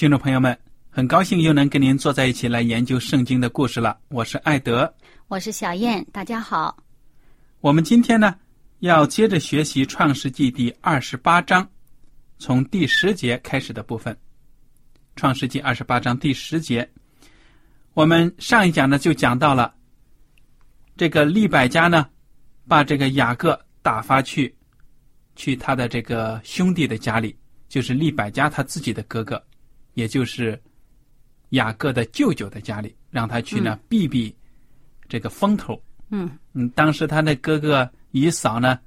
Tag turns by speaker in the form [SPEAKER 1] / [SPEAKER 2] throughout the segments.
[SPEAKER 1] 听众朋友们，很高兴又能跟您坐在一起来研究圣经的故事了。我是艾德，
[SPEAKER 2] 我是小燕，大家好。
[SPEAKER 1] 我们今天呢要接着学习《创世纪》第二十八章，从第十节开始的部分。《创世纪》二十八章第十节，我们上一讲呢就讲到了这个利百加呢，把这个雅各打发去去他的这个兄弟的家里，就是利百加他自己的哥哥。也就是雅各的舅舅的家里，让他去呢避避这个风头。
[SPEAKER 2] 嗯
[SPEAKER 1] 嗯，当时他那哥哥以嫂呢，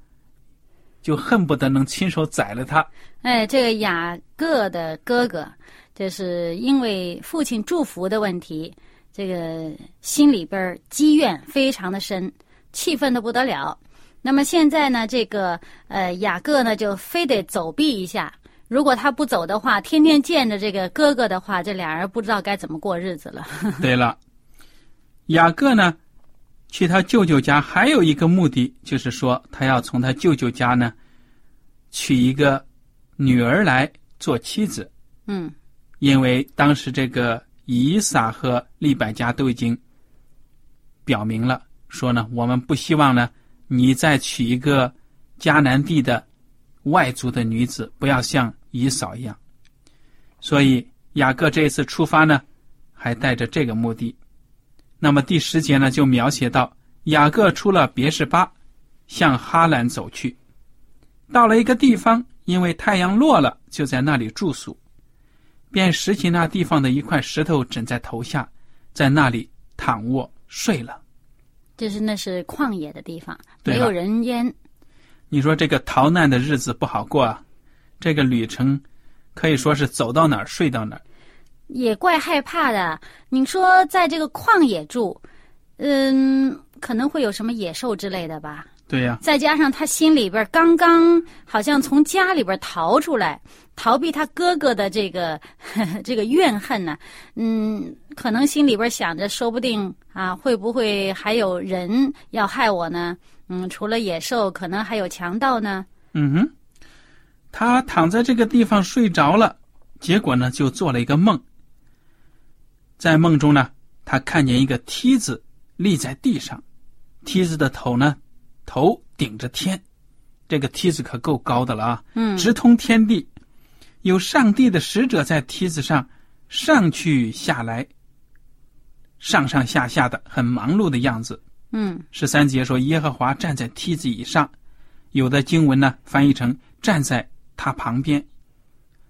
[SPEAKER 1] 就恨不得能亲手宰了他。
[SPEAKER 2] 哎，这个雅各的哥哥，就是因为父亲祝福的问题，这个心里边积怨非常的深，气愤的不得了。那么现在呢，这个呃雅各呢，就非得走避一下。如果他不走的话，天天见着这个哥哥的话，这俩人不知道该怎么过日子了。
[SPEAKER 1] 对了，雅各呢，去他舅舅家还有一个目的，就是说他要从他舅舅家呢娶一个女儿来做妻子。
[SPEAKER 2] 嗯，
[SPEAKER 1] 因为当时这个以撒和利百加都已经表明了，说呢，我们不希望呢你再娶一个迦南地的。外族的女子不要像姨嫂一样，所以雅各这一次出发呢，还带着这个目的。那么第十节呢，就描写到雅各出了别是巴，向哈兰走去，到了一个地方，因为太阳落了，就在那里住宿，便拾起那地方的一块石头枕在头下，在那里躺卧睡了。
[SPEAKER 2] 就是那是旷野的地方，没有人烟。
[SPEAKER 1] 你说这个逃难的日子不好过啊，这个旅程可以说是走到哪儿睡到哪儿，
[SPEAKER 2] 也怪害怕的。你说在这个旷野住，嗯，可能会有什么野兽之类的吧？
[SPEAKER 1] 对呀。
[SPEAKER 2] 再加上他心里边刚刚好像从家里边逃出来，逃避他哥哥的这个 这个怨恨呢，嗯，可能心里边想着，说不定啊，会不会还有人要害我呢？嗯，除了野兽，可能还有强盗呢。
[SPEAKER 1] 嗯哼，他躺在这个地方睡着了，结果呢，就做了一个梦。在梦中呢，他看见一个梯子立在地上，梯子的头呢，头顶着天，这个梯子可够高的了啊！
[SPEAKER 2] 嗯，
[SPEAKER 1] 直通天地，有上帝的使者在梯子上上去下来，上上下下的，很忙碌的样子。
[SPEAKER 2] 嗯，
[SPEAKER 1] 十三节说耶和华站在梯子以上，有的经文呢翻译成站在他旁边，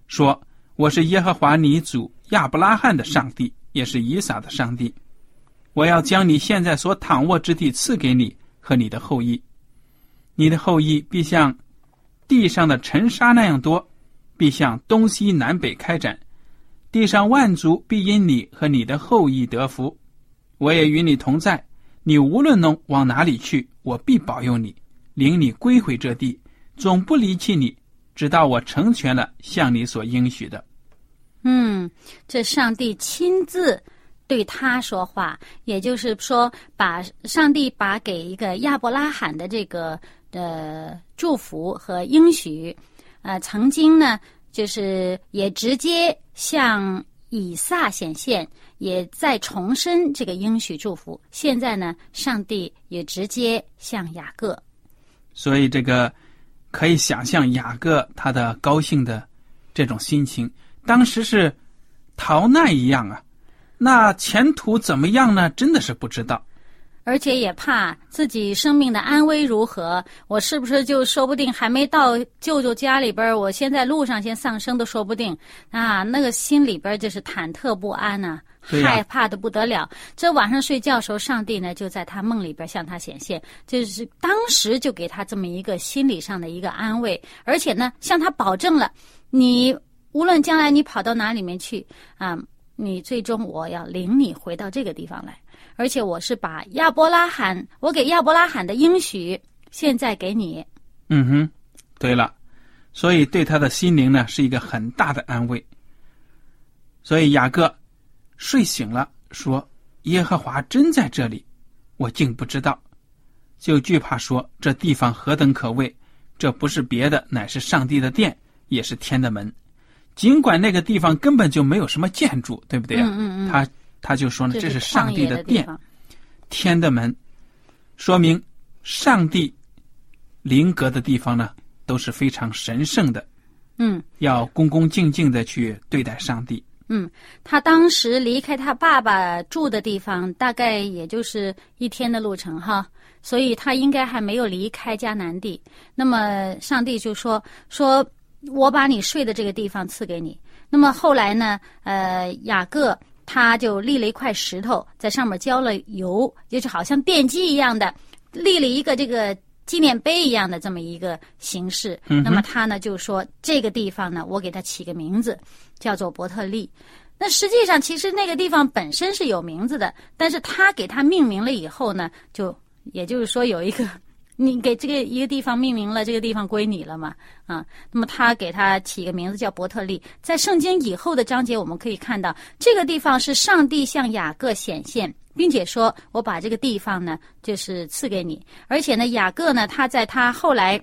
[SPEAKER 1] 说我是耶和华你祖亚伯拉罕的上帝，也是以撒的上帝。我要将你现在所躺卧之地赐给你和你的后裔，你的后裔必像地上的尘沙那样多，必向东西南北开展，地上万族必因你和你的后裔得福。我也与你同在。你无论能往哪里去，我必保佑你，领你归回这地，总不离弃你，直到我成全了向你所应许的。
[SPEAKER 2] 嗯，这上帝亲自对他说话，也就是说，把上帝把给一个亚伯拉罕的这个呃祝福和应许，呃，曾经呢，就是也直接向以撒显现，也在重申这个应许祝福。现在呢，上帝也直接向雅各。
[SPEAKER 1] 所以这个可以想象雅各他的高兴的这种心情，当时是逃难一样啊。那前途怎么样呢？真的是不知道。
[SPEAKER 2] 而且也怕自己生命的安危如何，我是不是就说不定还没到舅舅家里边，我先在路上先丧生都说不定啊！那个心里边就是忐忑不安呐、害怕的不得了。这晚上睡觉时候，上帝呢就在他梦里边向他显现，就是当时就给他这么一个心理上的一个安慰，而且呢向他保证了，你无论将来你跑到哪里面去啊，你最终我要领你回到这个地方来。而且我是把亚伯拉罕，我给亚伯拉罕的应许，现在给你。
[SPEAKER 1] 嗯哼，对了，所以对他的心灵呢是一个很大的安慰。所以雅各睡醒了，说：“耶和华真在这里，我竟不知道。”就惧怕说：“这地方何等可畏！这不是别的，乃是上帝的殿，也是天的门。尽管那个地方根本就没有什么建筑，对不对啊？
[SPEAKER 2] 嗯嗯嗯
[SPEAKER 1] 他他就说呢，这
[SPEAKER 2] 是
[SPEAKER 1] 是上帝殿，
[SPEAKER 2] 的殿。
[SPEAKER 1] 天的门，说明上帝临格的地方呢都是非常神圣的，
[SPEAKER 2] 嗯
[SPEAKER 1] 要恭恭敬敬的去对待上帝。
[SPEAKER 2] 嗯，他当时离开他爸爸住的地方，大概也就是一天的路程哈，所以他应该还没有离开迦南地。那么上帝就说说，我把你睡的这个地方赐给你。那么后来呢，呃，雅各他就立了一块石头，在上面浇了油，就是好像奠基一样的，立了一个这个纪念碑一样的这么一个形式。
[SPEAKER 1] 嗯
[SPEAKER 2] 那么他呢就说这个地方呢，我给它起个名字，叫做伯特利。那实际上，其实那个地方本身是有名字的，但是他给它命名了以后呢，就也就是说有一个，你给这个一个地方命名了，这个地方归你了嘛，啊，那么他给它起个名字叫伯特利。在圣经以后的章节，我们可以看到这个地方是上帝向雅各显现，并且说我把这个地方呢，就是赐给你，而且呢，雅各呢，他在他后来。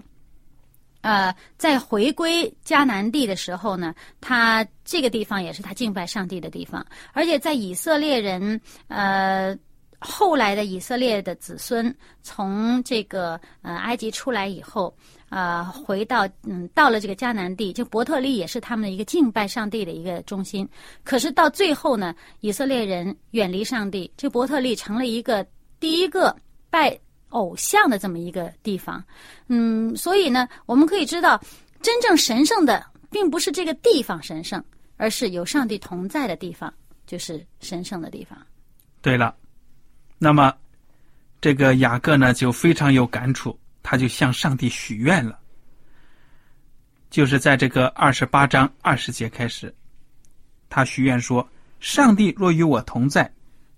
[SPEAKER 2] 呃，在回归迦南地的时候呢，他这个地方也是他敬拜上帝的地方，而且在以色列人呃后来的以色列的子孙从这个呃埃及出来以后，呃回到嗯到了这个迦南地，就伯特利也是他们的一个敬拜上帝的一个中心。可是到最后呢，以色列人远离上帝，这伯特利成了一个第一个拜偶像的这么一个地方。嗯，所以呢，我们可以知道，真正神圣的并不是这个地方神圣，而是有上帝同在的地方，就是神圣的地方。
[SPEAKER 1] 对了，那么这个雅各呢就非常有感触，他就向上帝许愿了。就是在这个二十八章二十节开始，他许愿说：“上帝若与我同在，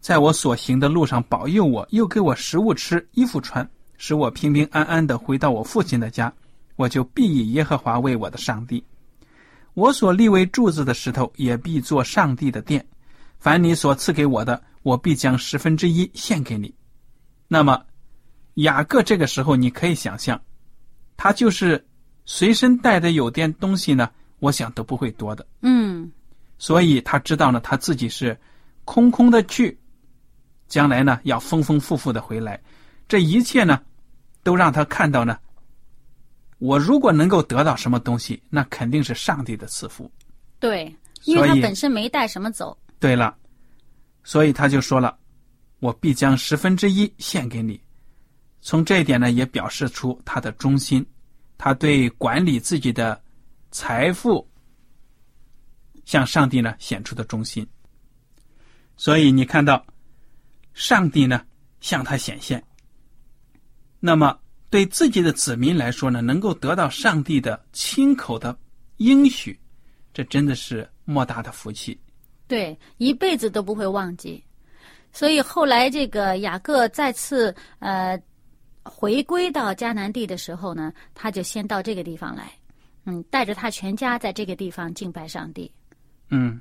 [SPEAKER 1] 在我所行的路上保佑我，又给我食物吃、衣服穿，使我平平安安的回到我父亲的家，我就必以耶和华为我的上帝。我所立为柱子的石头，也必做上帝的殿。凡你所赐给我的，我必将十分之一献给你。”那么，雅各这个时候，你可以想象，他就是随身带的有点东西呢，我想都不会多的。
[SPEAKER 2] 嗯
[SPEAKER 1] 所以他知道呢，他自己是空空的去，将来呢要丰丰富富的回来。这一切呢，都让他看到呢，我如果能够得到什么东西，那肯定是上帝的赐福。
[SPEAKER 2] 对，因为他本身没带什么走。
[SPEAKER 1] 对了，所以他就说了：“我必将十分之一献给你。”从这一点呢，也表示出他的忠心，他对管理自己的财富向上帝呢显出的忠心。所以你看到，上帝呢向他显现。那么对自己的子民来说呢，能够得到上帝的亲口的应许，这真的是莫大的福气。
[SPEAKER 2] 对，一辈子都不会忘记。所以后来这个雅各再次呃回归到迦南地的时候呢，他就先到这个地方来，嗯，带着他全家在这个地方敬拜上帝。
[SPEAKER 1] 嗯，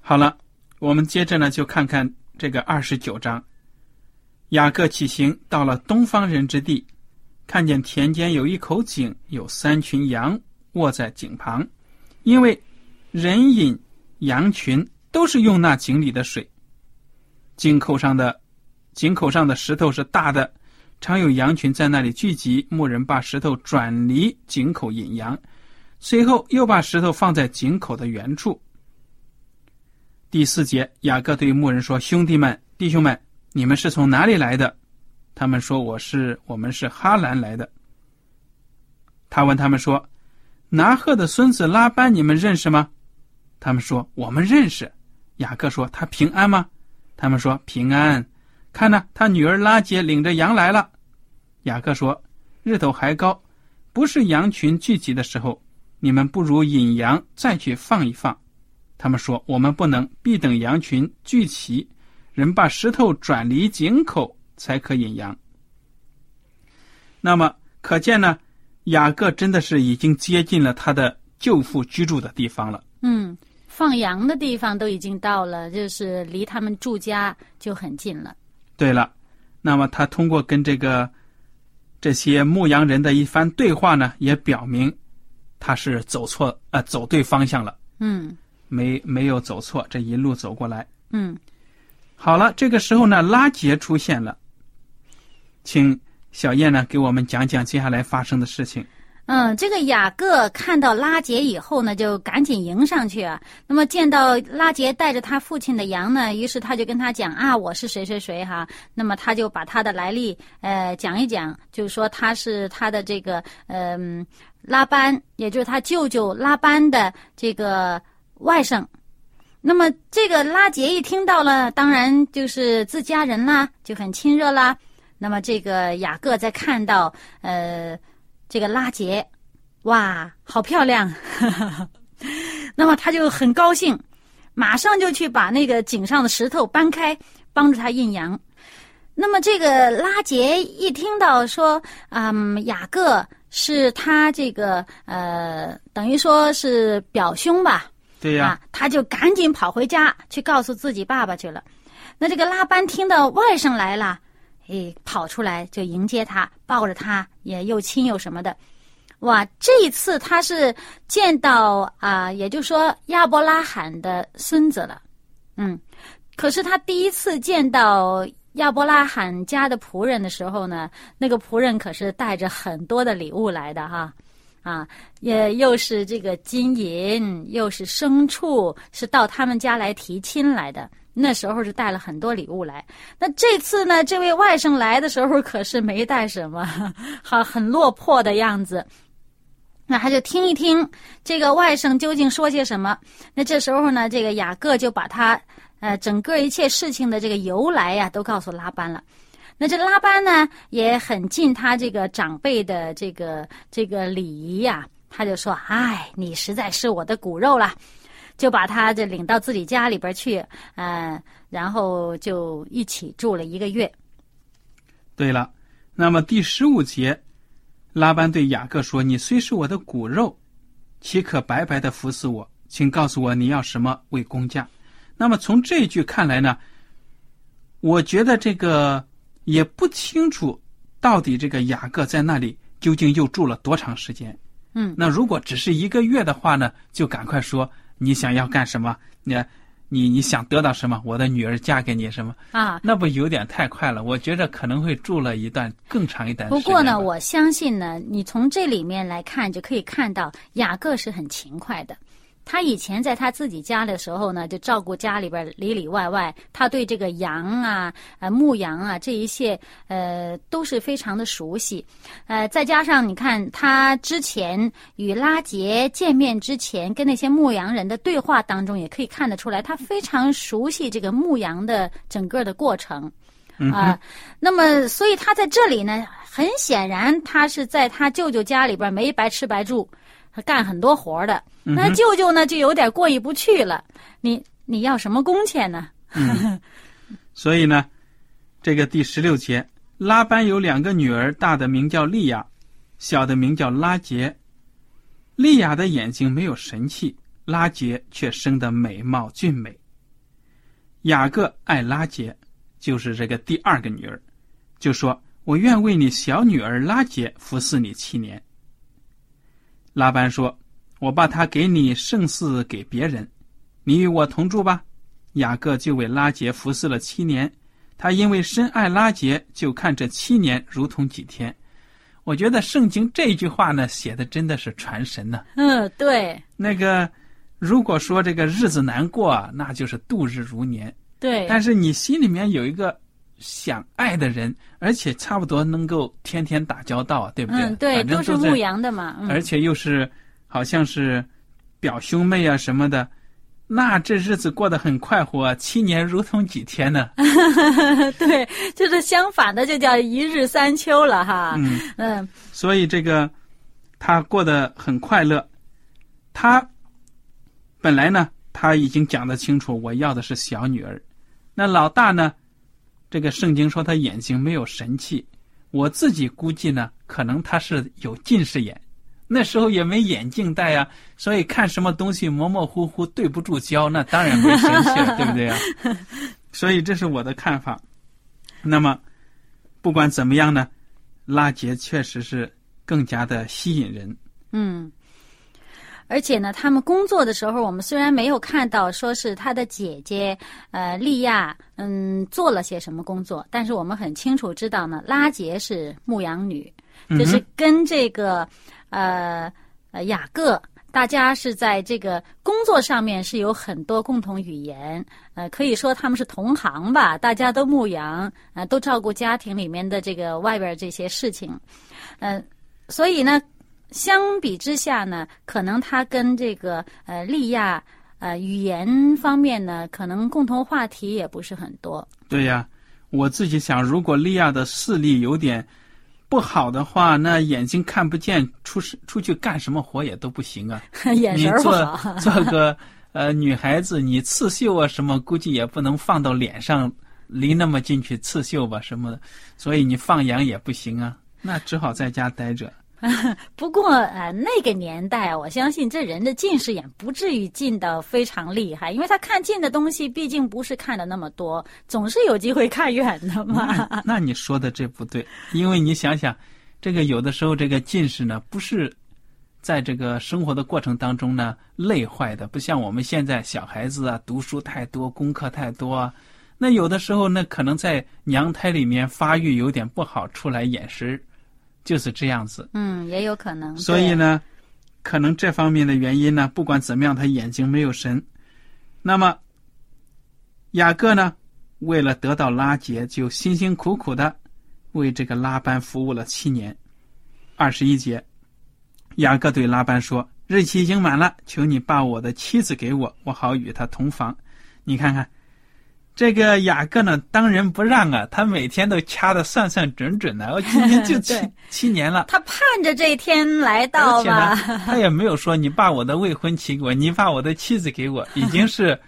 [SPEAKER 1] 好了，我们接着呢就看看这个二十九章。雅各起行，到了东方人之地，看见田间有一口井，有三群羊卧在井旁，因为人饮羊群都是用那井里的水。井口上的井口上的石头是大的，常有羊群在那里聚集。牧人把石头转离井口引羊，随后又把石头放在井口的原处。第四节，雅各对牧人说：“兄弟们，弟兄们，你们是从哪里来的？”他们说：“我是，我们是哈兰来的。”他问他们说：“拿鹤的孙子拉班，你们认识吗？”他们说：“我们认识。”雅各说：“他平安吗？”他们说：“平安。”看呢，他女儿拉杰领着羊来了。雅各说：“日头还高，不是羊群聚集的时候，你们不如引羊再去放一放。”他们说：“我们不能，必等羊群聚齐，人把石头转离井口，才可引羊。”那么可见呢，雅各真的是已经接近了他的舅父居住的地方了。
[SPEAKER 2] 嗯，放羊的地方都已经到了，就是离他们住家就很近了。
[SPEAKER 1] 对了，那么他通过跟这个这些牧羊人的一番对话呢，也表明他是走错呃走对方向了。
[SPEAKER 2] 嗯
[SPEAKER 1] 没没有走错，这一路走过来。
[SPEAKER 2] 嗯，
[SPEAKER 1] 好了，这个时候呢，拉杰出现了，请小燕呢给我们讲讲接下来发生的事情。
[SPEAKER 2] 嗯，这个雅各看到拉杰以后呢，就赶紧迎上去啊。那么见到拉杰带着他父亲的羊呢，于是他就跟他讲啊，我是谁谁谁哈。那么他就把他的来历呃讲一讲，就是说他是他的这个嗯、拉班，也就是他舅舅拉班的这个外甥。那么这个拉杰一听到了，当然就是自家人啦，就很亲热啦。那么这个雅各在看到呃这个拉杰，哇，好漂亮！那么他就很高兴，马上就去把那个井上的石头搬开，帮助他印羊。那么这个拉杰一听到说，嗯，雅各是他这个呃，等于说是表兄吧，
[SPEAKER 1] 对呀、
[SPEAKER 2] 啊，他就赶紧跑回家去告诉自己爸爸去了。那这个拉班听到外甥来了，哎，跑出来就迎接他，抱着他，也又亲又什么的。哇，这一次他是见到啊、也就是说亚伯拉罕的孙子了，嗯，可是他第一次见到亚伯拉罕家的仆人的时候呢，那个仆人可是带着很多的礼物来的哈。啊，也又是这个金银，又是牲畜，是到他们家来提亲来的。那时候是带了很多礼物来。那这次呢，这位外甥来的时候可是没带什么，好很落魄的样子。那他就听一听这个外甥究竟说些什么。那这时候呢，这个雅各就把他呃整个一切事情的这个由来呀、都告诉拉班了。那这拉班呢也很尽他这个长辈的这个这个礼仪呀、他就说：“哎，你实在是我的骨肉了。”就把他这领到自己家里边去，嗯、然后就一起住了一个月。
[SPEAKER 1] 对了，那么第十五节，拉班对雅各说：“你虽是我的骨肉，岂可白白的服侍我？请告诉我你要什么为工价。”那么从这一句看来呢，我觉得这个也不清楚，到底这个雅各在那里究竟又住了多长时间。
[SPEAKER 2] 嗯
[SPEAKER 1] 那如果只是一个月的话呢，就赶快说你想要干什么，你你你想得到什么，我的女儿嫁给你什么。
[SPEAKER 2] 啊，
[SPEAKER 1] 那不有点太快了？我觉着可能会住了一段更长一段时间。
[SPEAKER 2] 不过呢，我相信呢，你从这里面来看，就可以看到雅各是很勤快的。他以前在他自己家的时候呢，就照顾家里边里里外外，他对这个羊啊、呃牧羊啊这一切，呃都是非常的熟悉。呃，再加上你看他之前与拉杰见面之前，跟那些牧羊人的对话当中，也可以看得出来，他非常熟悉这个牧羊的整个的过程。
[SPEAKER 1] 嗯
[SPEAKER 2] 啊、那么所以他在这里呢，很显然他是在他舅舅家里边没白吃白住，他干很多活的。那舅舅呢就有点过意不去了，你你要什么工钱呢？
[SPEAKER 1] 所以呢，这个第十六节，拉班有两个女儿，大的名叫利亚，小的名叫拉杰。利亚的眼睛没有神气，拉杰却生得美貌俊美。雅各爱拉杰，就是这个第二个女儿，就说：“我愿为你小女儿拉杰服侍你七年。”拉班说：“我把他给你，胜似给别人。你与我同住吧。”雅各就为拉杰服侍了七年。他因为深爱拉杰，就看这七年如同几天。我觉得圣经这句话呢，写的真的是传神呢。
[SPEAKER 2] 嗯，对，
[SPEAKER 1] 那个如果说这个日子难过，那就是度日如年。
[SPEAKER 2] 对，
[SPEAKER 1] 但是你心里面有一个想爱的人，而且差不多能够天天打交道，对不对？
[SPEAKER 2] 嗯，对，都是牧羊的嘛。嗯、
[SPEAKER 1] 而且又是好像是表兄妹啊什么的，那这日子过得很快活，七年如同几天呢。
[SPEAKER 2] 对，就是相反的，就叫一日三秋了哈。
[SPEAKER 1] 嗯
[SPEAKER 2] 嗯，
[SPEAKER 1] 所以这个他过得很快乐。他本来呢，他已经讲得清楚，我要的是小女儿。那老大呢？这个圣经说他眼睛没有神气，我自己估计呢，可能他是有近视眼，那时候也没眼镜戴啊，所以看什么东西模模糊糊，对不住焦，那当然没神气了，对不对啊？所以这是我的看法。那么不管怎么样呢，拉杰确实是更加的吸引人。
[SPEAKER 2] 嗯。而且呢，他们工作的时候，我们虽然没有看到说是他的姐姐呃利亚嗯做了些什么工作，但是我们很清楚知道呢，拉杰是牧羊女，就是跟这个呃呃雅各，大家是在这个工作上面是有很多共同语言，呃，可以说他们是同行吧，大家都牧羊，呃，都照顾家庭里面的这个外边这些事情，嗯，所以呢。相比之下呢，可能他跟这个呃利亚呃语言方面呢，可能共同话题也不是很多。
[SPEAKER 1] 对呀，我自己想，如果利亚的视力有点不好的话，那眼睛看不见，出出去干什么活也都不行啊。
[SPEAKER 2] 眼神
[SPEAKER 1] 不好。做 做个呃女孩子，你刺绣啊什么，估计也不能放到脸上，离那么近去刺绣吧什么的。所以你放羊也不行啊，那只好在家待着。
[SPEAKER 2] 不过呃，那个年代，我相信这人的近视眼不至于近的非常厉害，因为他看近的东西毕竟不是看的那么多，总是有机会看远的嘛。
[SPEAKER 1] 那 那你说的这不对，因为你想想，这个有的时候这个近视呢，不是在这个生活的过程当中呢累坏的，不像我们现在小孩子啊，读书太多，功课太多，那有的时候那可能在娘胎里面发育有点不好，出来眼神。就是这样子，
[SPEAKER 2] 嗯，也有可能。
[SPEAKER 1] 所以呢，可能这方面的原因呢，不管怎么样，他眼睛没有神。那么，雅各呢，为了得到拉结，就辛辛苦苦的为这个拉班服务了七年。二十一节，雅各对拉班说：“日期已经满了，求你把我的妻子给我，我好与她同房。”你看看。这个雅各呢，当仁不让啊！他每天都掐的算算准准的，我今年就七 七年了。
[SPEAKER 2] 他盼着这一天来到
[SPEAKER 1] 吧？他也没有说你把我的未婚妻给我，你把我的妻子给我，已经是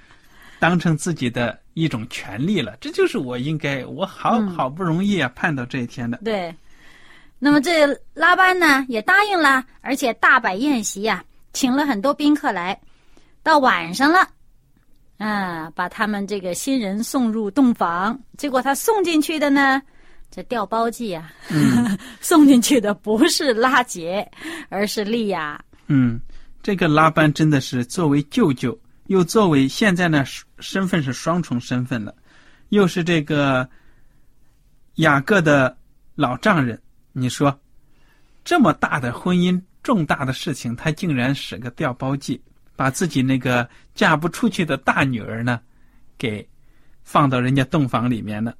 [SPEAKER 1] 当成自己的一种权利了。这就是我应该，我好好不容易啊盼到这一天的。
[SPEAKER 2] 对。那么这拉班呢也答应了，而且大摆宴席呀，请了很多宾客来。到晚上了。啊，把他们这个新人送入洞房，结果他送进去的呢，这调包计啊，送进去的不是拉杰，而是利亚。
[SPEAKER 1] 嗯，这个拉班真的是作为舅舅，又作为现在呢身份是双重身份的，又是这个雅各的老丈人。你说这么大的婚姻重大的事情，他竟然使个调包计。把自己那个嫁不出去的大女儿呢，给放到人家洞房里面了。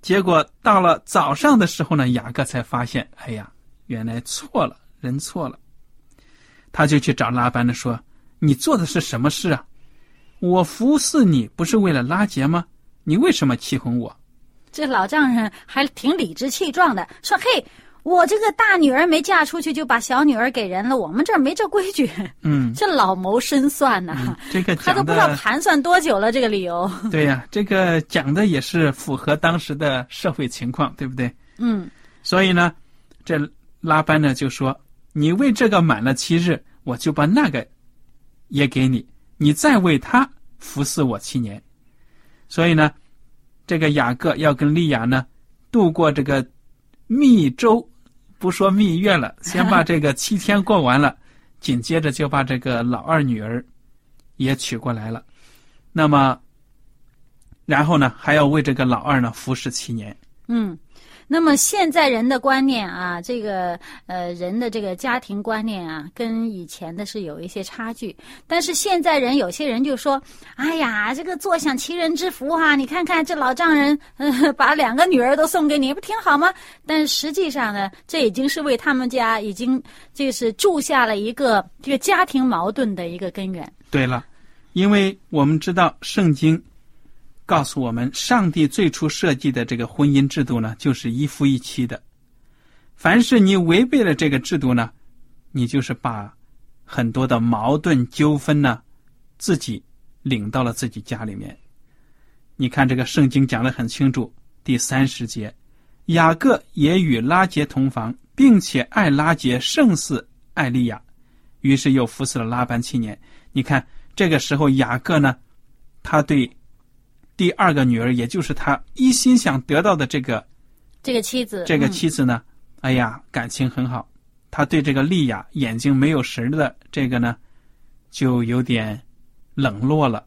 [SPEAKER 1] 结果到了早上的时候呢，雅各才发现，哎呀，原来错了，人错了。他就去找拉班的说：“你做的是什么事啊？我服侍你不是为了拉结吗？你为什么欺哄我？”
[SPEAKER 2] 这老丈人还挺理直气壮的说：“嘿，我这个大女儿没嫁出去，就把小女儿给人了，我们这儿没这规矩。
[SPEAKER 1] 嗯，
[SPEAKER 2] 这老谋深算呐、
[SPEAKER 1] 嗯这个
[SPEAKER 2] 他都不知道盘算多久了，这个理由。
[SPEAKER 1] 对呀、这个讲的也是符合当时的社会情况，对不对？
[SPEAKER 2] 嗯
[SPEAKER 1] 所以呢，这拉班呢就说：“你为这个满了七日，我就把那个也给你，你再为他服侍我七年。”所以呢，这个雅各要跟利亚呢度过这个蜜周，不说蜜月了，先把这个七天过完了，紧接着就把这个老二女儿也娶过来了。那么，然后呢，还要为这个老二呢服侍七年。
[SPEAKER 2] 嗯。那么现在人的观念啊，这个呃人的这个家庭观念啊，跟以前的是有一些差距。但是现在人有些人就说：“哎呀，这个坐享其人之福哈、你看看这老丈人，呃，把两个女儿都送给你，不挺好吗？” 但实际上呢，这已经是为他们家已经就是铸下了一个这个家庭矛盾的一个根源。
[SPEAKER 1] 对了，因为我们知道圣经告诉我们，上帝最初设计的这个婚姻制度呢，就是一夫一妻的。凡是你违背了这个制度呢，你就是把很多的矛盾纠纷呢，自己领到了自己家里面。你看这个圣经讲的很清楚，第三十节，雅各也与拉结同房，并且爱拉结胜似爱利亚，于是又服侍了拉班七年。你看这个时候雅各呢，他对第二个女儿，也就是他一心想得到的这个
[SPEAKER 2] 这个妻子，
[SPEAKER 1] 这个
[SPEAKER 2] 嗯
[SPEAKER 1] 妻子呢，哎呀，感情很好。他对这个丽雅眼睛没有神的这个呢，就有点冷落了。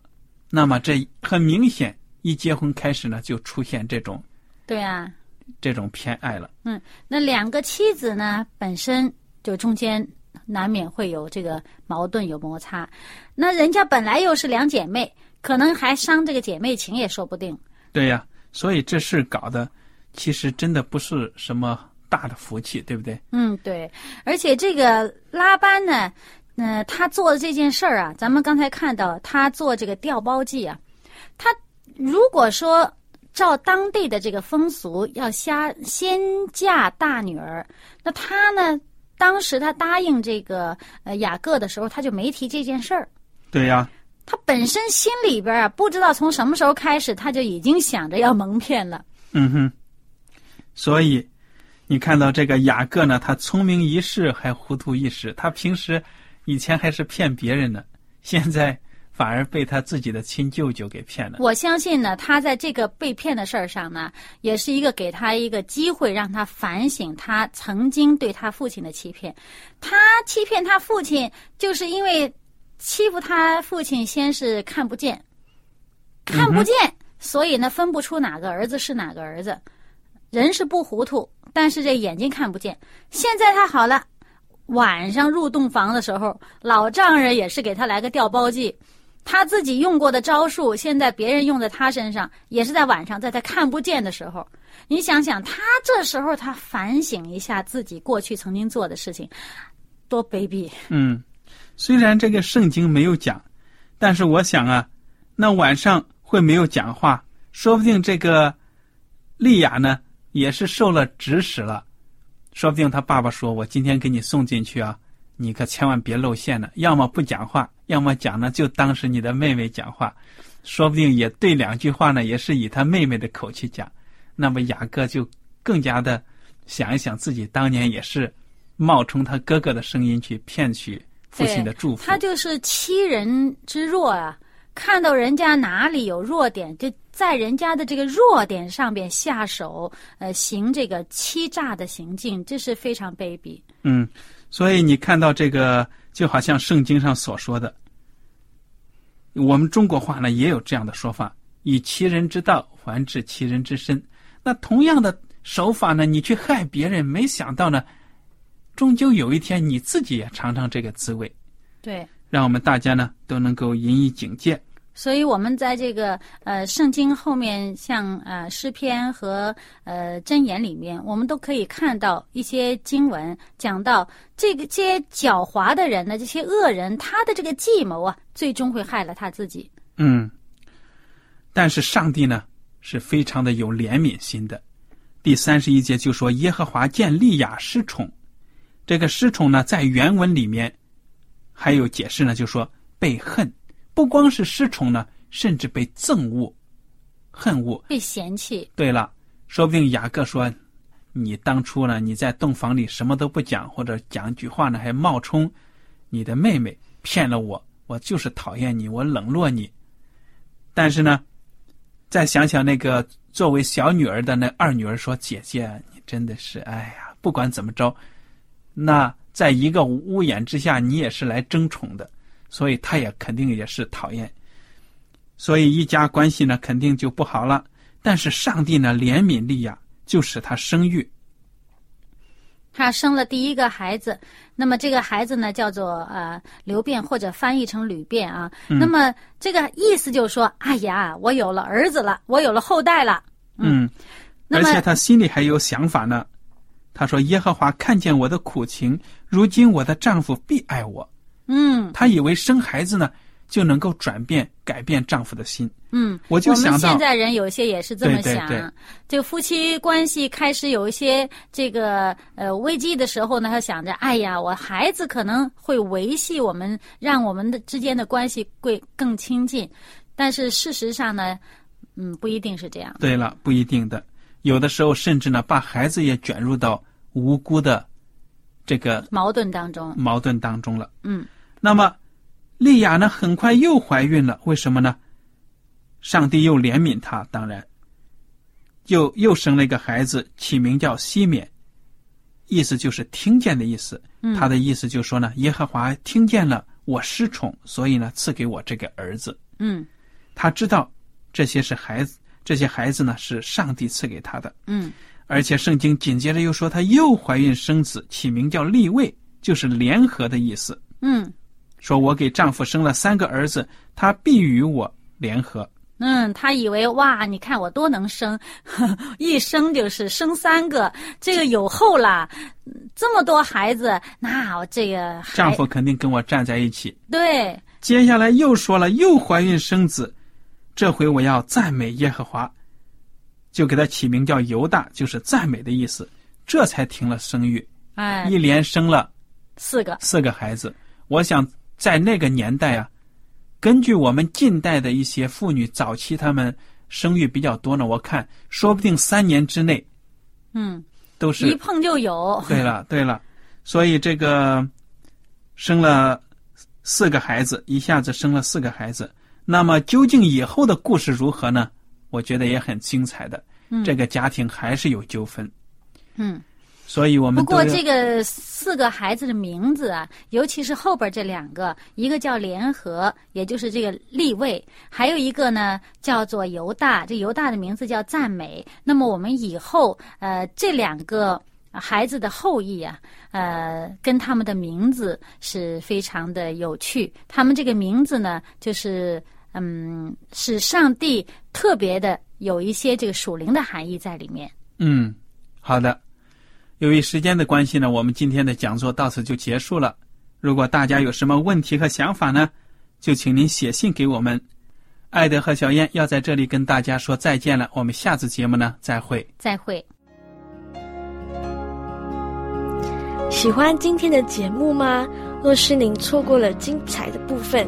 [SPEAKER 1] 那么这很明显，一结婚开始呢，就出现这种
[SPEAKER 2] 对啊，
[SPEAKER 1] 这种偏爱了。
[SPEAKER 2] 嗯那两个妻子呢，本身就中间难免会有这个矛盾、有摩擦。那人家本来又是两姐妹，可能还伤这个姐妹情也说不定。
[SPEAKER 1] 对呀，所以这事搞的其实真的不是什么大的福气，对不对？
[SPEAKER 2] 嗯，对。而且这个拉班呢，呃，他做的这件事儿啊，咱们刚才看到他做这个调包计啊，他如果说照当地的这个风俗，要先先嫁大女儿，那他呢，当时他答应这个呃雅各的时候，他就没提这件事儿。
[SPEAKER 1] 对呀，
[SPEAKER 2] 他本身心里边啊，不知道从什么时候开始，他就已经想着要蒙骗了。
[SPEAKER 1] 嗯哼。所以你看到这个雅各呢，他聪明一世还糊涂一时。他平时以前还是骗别人的，现在反而被他自己的亲舅舅给骗了。
[SPEAKER 2] 我相信呢，他在这个被骗的事儿上呢，也是一个给他一个机会，让他反省他曾经对他父亲的欺骗。他欺骗他父亲，就是因为欺负他父亲，先是看不见，看不见，所以呢，分不出哪个儿子是哪个儿子。人是不糊涂，但是这眼睛看不见。现在他好了，晚上入洞房的时候，老丈人也是给他来个调包计。他自己用过的招数，现在别人用在他身上，也是在晚上，在他看不见的时候。你想想，他这时候他反省一下自己过去曾经做的事情，多卑鄙！
[SPEAKER 1] 嗯，虽然这个圣经没有讲，但是我想啊，那晚上会没有讲话，说不定这个利亚呢也是受了指使了，说不定他爸爸说：“我今天给你送进去啊，你可千万别露馅了，要么不讲话，要么讲呢就当是你的妹妹讲话，说不定也对两句话呢，也是以他妹妹的口气讲。”那么雅各就更加的想一想自己当年也是冒充他哥哥的声音去骗取父亲的祝福。
[SPEAKER 2] 他就是欺人之弱啊！看到人家哪里有弱点，就在人家的这个弱点上边下手，呃，行这个欺诈的行径，这是非常卑鄙。
[SPEAKER 1] 嗯，所以你看到这个，就好像圣经上所说的，我们中国话呢也有这样的说法：以其人之道还治其人之身。那同样的手法呢，你去害别人，没想到呢，终究有一天你自己也尝尝这个滋味。
[SPEAKER 2] 对，
[SPEAKER 1] 让我们大家呢都能够引以警戒。
[SPEAKER 2] 所以我们在这个呃圣经后面，像呃诗篇和呃箴言里面，我们都可以看到一些经文讲到这个这些狡猾的人呢，这些恶人，他的这个计谋啊，最终会害了他自己。
[SPEAKER 1] 嗯，但是上帝呢是非常的有怜悯心的，第三十一节就说耶和华见利亚失宠，这个失宠呢，在原文里面还有解释呢，就说被恨，不光是失宠呢，甚至被憎恶、恨恶。
[SPEAKER 2] 被嫌弃。
[SPEAKER 1] 对了，说不定雅各说，你当初呢，你在洞房里什么都不讲，或者讲句话呢，还冒充你的妹妹骗了我，我就是讨厌你，我冷落你。但是呢，再想想那个作为小女儿的那二女儿说：“姐姐，你真的是，哎呀，不管怎么着，那在一个屋檐之下，你也是来争宠的，所以他也肯定也是讨厌，所以一家关系呢肯定就不好了。但是上帝呢怜悯利亚，就使他生育。
[SPEAKER 2] 他生了第一个孩子，那么这个孩子呢叫做呃刘辩，或者翻译成吕辩啊。那么这个意思就是说，哎呀，我有了儿子了，我有了后代了。
[SPEAKER 1] 嗯，而且他心里还有想法呢。她说：“耶和华看见我的苦情，如今我的丈夫必爱我。”
[SPEAKER 2] 嗯
[SPEAKER 1] 她以为生孩子呢就能够转变、改变丈夫的心。
[SPEAKER 2] 嗯，
[SPEAKER 1] 我就想到
[SPEAKER 2] 现在人有些也是这么想，
[SPEAKER 1] 对对对
[SPEAKER 2] 这个夫妻关系开始有一些这个呃危机的时候呢，他想着，哎呀，我孩子可能会维系我们，让我们的之间的关系会更亲近，但是事实上呢，嗯，不一定是这样。
[SPEAKER 1] 对了，不一定的，有的时候甚至呢把孩子也卷入到无辜的这个
[SPEAKER 2] 矛盾当中，
[SPEAKER 1] 矛盾当中了。
[SPEAKER 2] 嗯
[SPEAKER 1] 那么，利亚呢，很快又怀孕了，为什么呢？上帝又怜悯她，当然，又又生了一个孩子，起名叫西缅，意思就是听见的意思。
[SPEAKER 2] 嗯
[SPEAKER 1] 他的意思就说呢，耶和华听见了我失宠，所以呢，赐给我这个儿子。
[SPEAKER 2] 嗯
[SPEAKER 1] 他知道这些是孩子，这些孩子呢是上帝赐给他的。
[SPEAKER 2] 嗯
[SPEAKER 1] 而且圣经紧接着又说，她又怀孕生子，起名叫立位，就是联合的意思。
[SPEAKER 2] 嗯
[SPEAKER 1] 说我给丈夫生了三个儿子，他必与我联合。
[SPEAKER 2] 嗯，他以为哇，你看我多能生，一生就是生三个，这个有后了，这么多孩子，那我这个
[SPEAKER 1] 丈夫肯定跟我站在一起。
[SPEAKER 2] 对，
[SPEAKER 1] 接下来又说了，又怀孕生子，这回我要赞美耶和华，就给他起名叫犹大，就是赞美的意思。这才停了生育，
[SPEAKER 2] 哎。
[SPEAKER 1] 一，连生了
[SPEAKER 2] 四个，
[SPEAKER 1] 四个孩子。我想在那个年代啊，根据我们近代的一些妇女早期她们生育比较多呢，我看说不定三年之内
[SPEAKER 2] 嗯，
[SPEAKER 1] 都是
[SPEAKER 2] 一碰就有，
[SPEAKER 1] 对了，对了，所以这个生了四个孩子，一下子生了四个孩子。那么究竟以后的故事如何呢？我觉得也很精彩的。
[SPEAKER 2] 嗯
[SPEAKER 1] 这个家庭还是有纠纷，
[SPEAKER 2] 嗯。
[SPEAKER 1] 所以我们
[SPEAKER 2] 不过这个四个孩子的名字啊，尤其是后边这两个，一个叫联合，也就是这个立位，还有一个呢叫做犹大。这犹大的名字叫赞美。那么我们以后呃这两个孩子的后裔啊，呃跟他们的名字是非常的有趣。他们这个名字呢，就是嗯是上帝特别的有一些这个属灵的含义在里面。
[SPEAKER 1] 嗯，好的。由于时间的关系呢，我们今天的讲座到此就结束了。如果大家有什么问题和想法呢，就请您写信给我们。艾德和小燕要在这里跟大家说再见了，我们下次节目呢再会。
[SPEAKER 2] 再会。
[SPEAKER 3] 喜欢今天的节目吗？若是您错过了精彩的部分，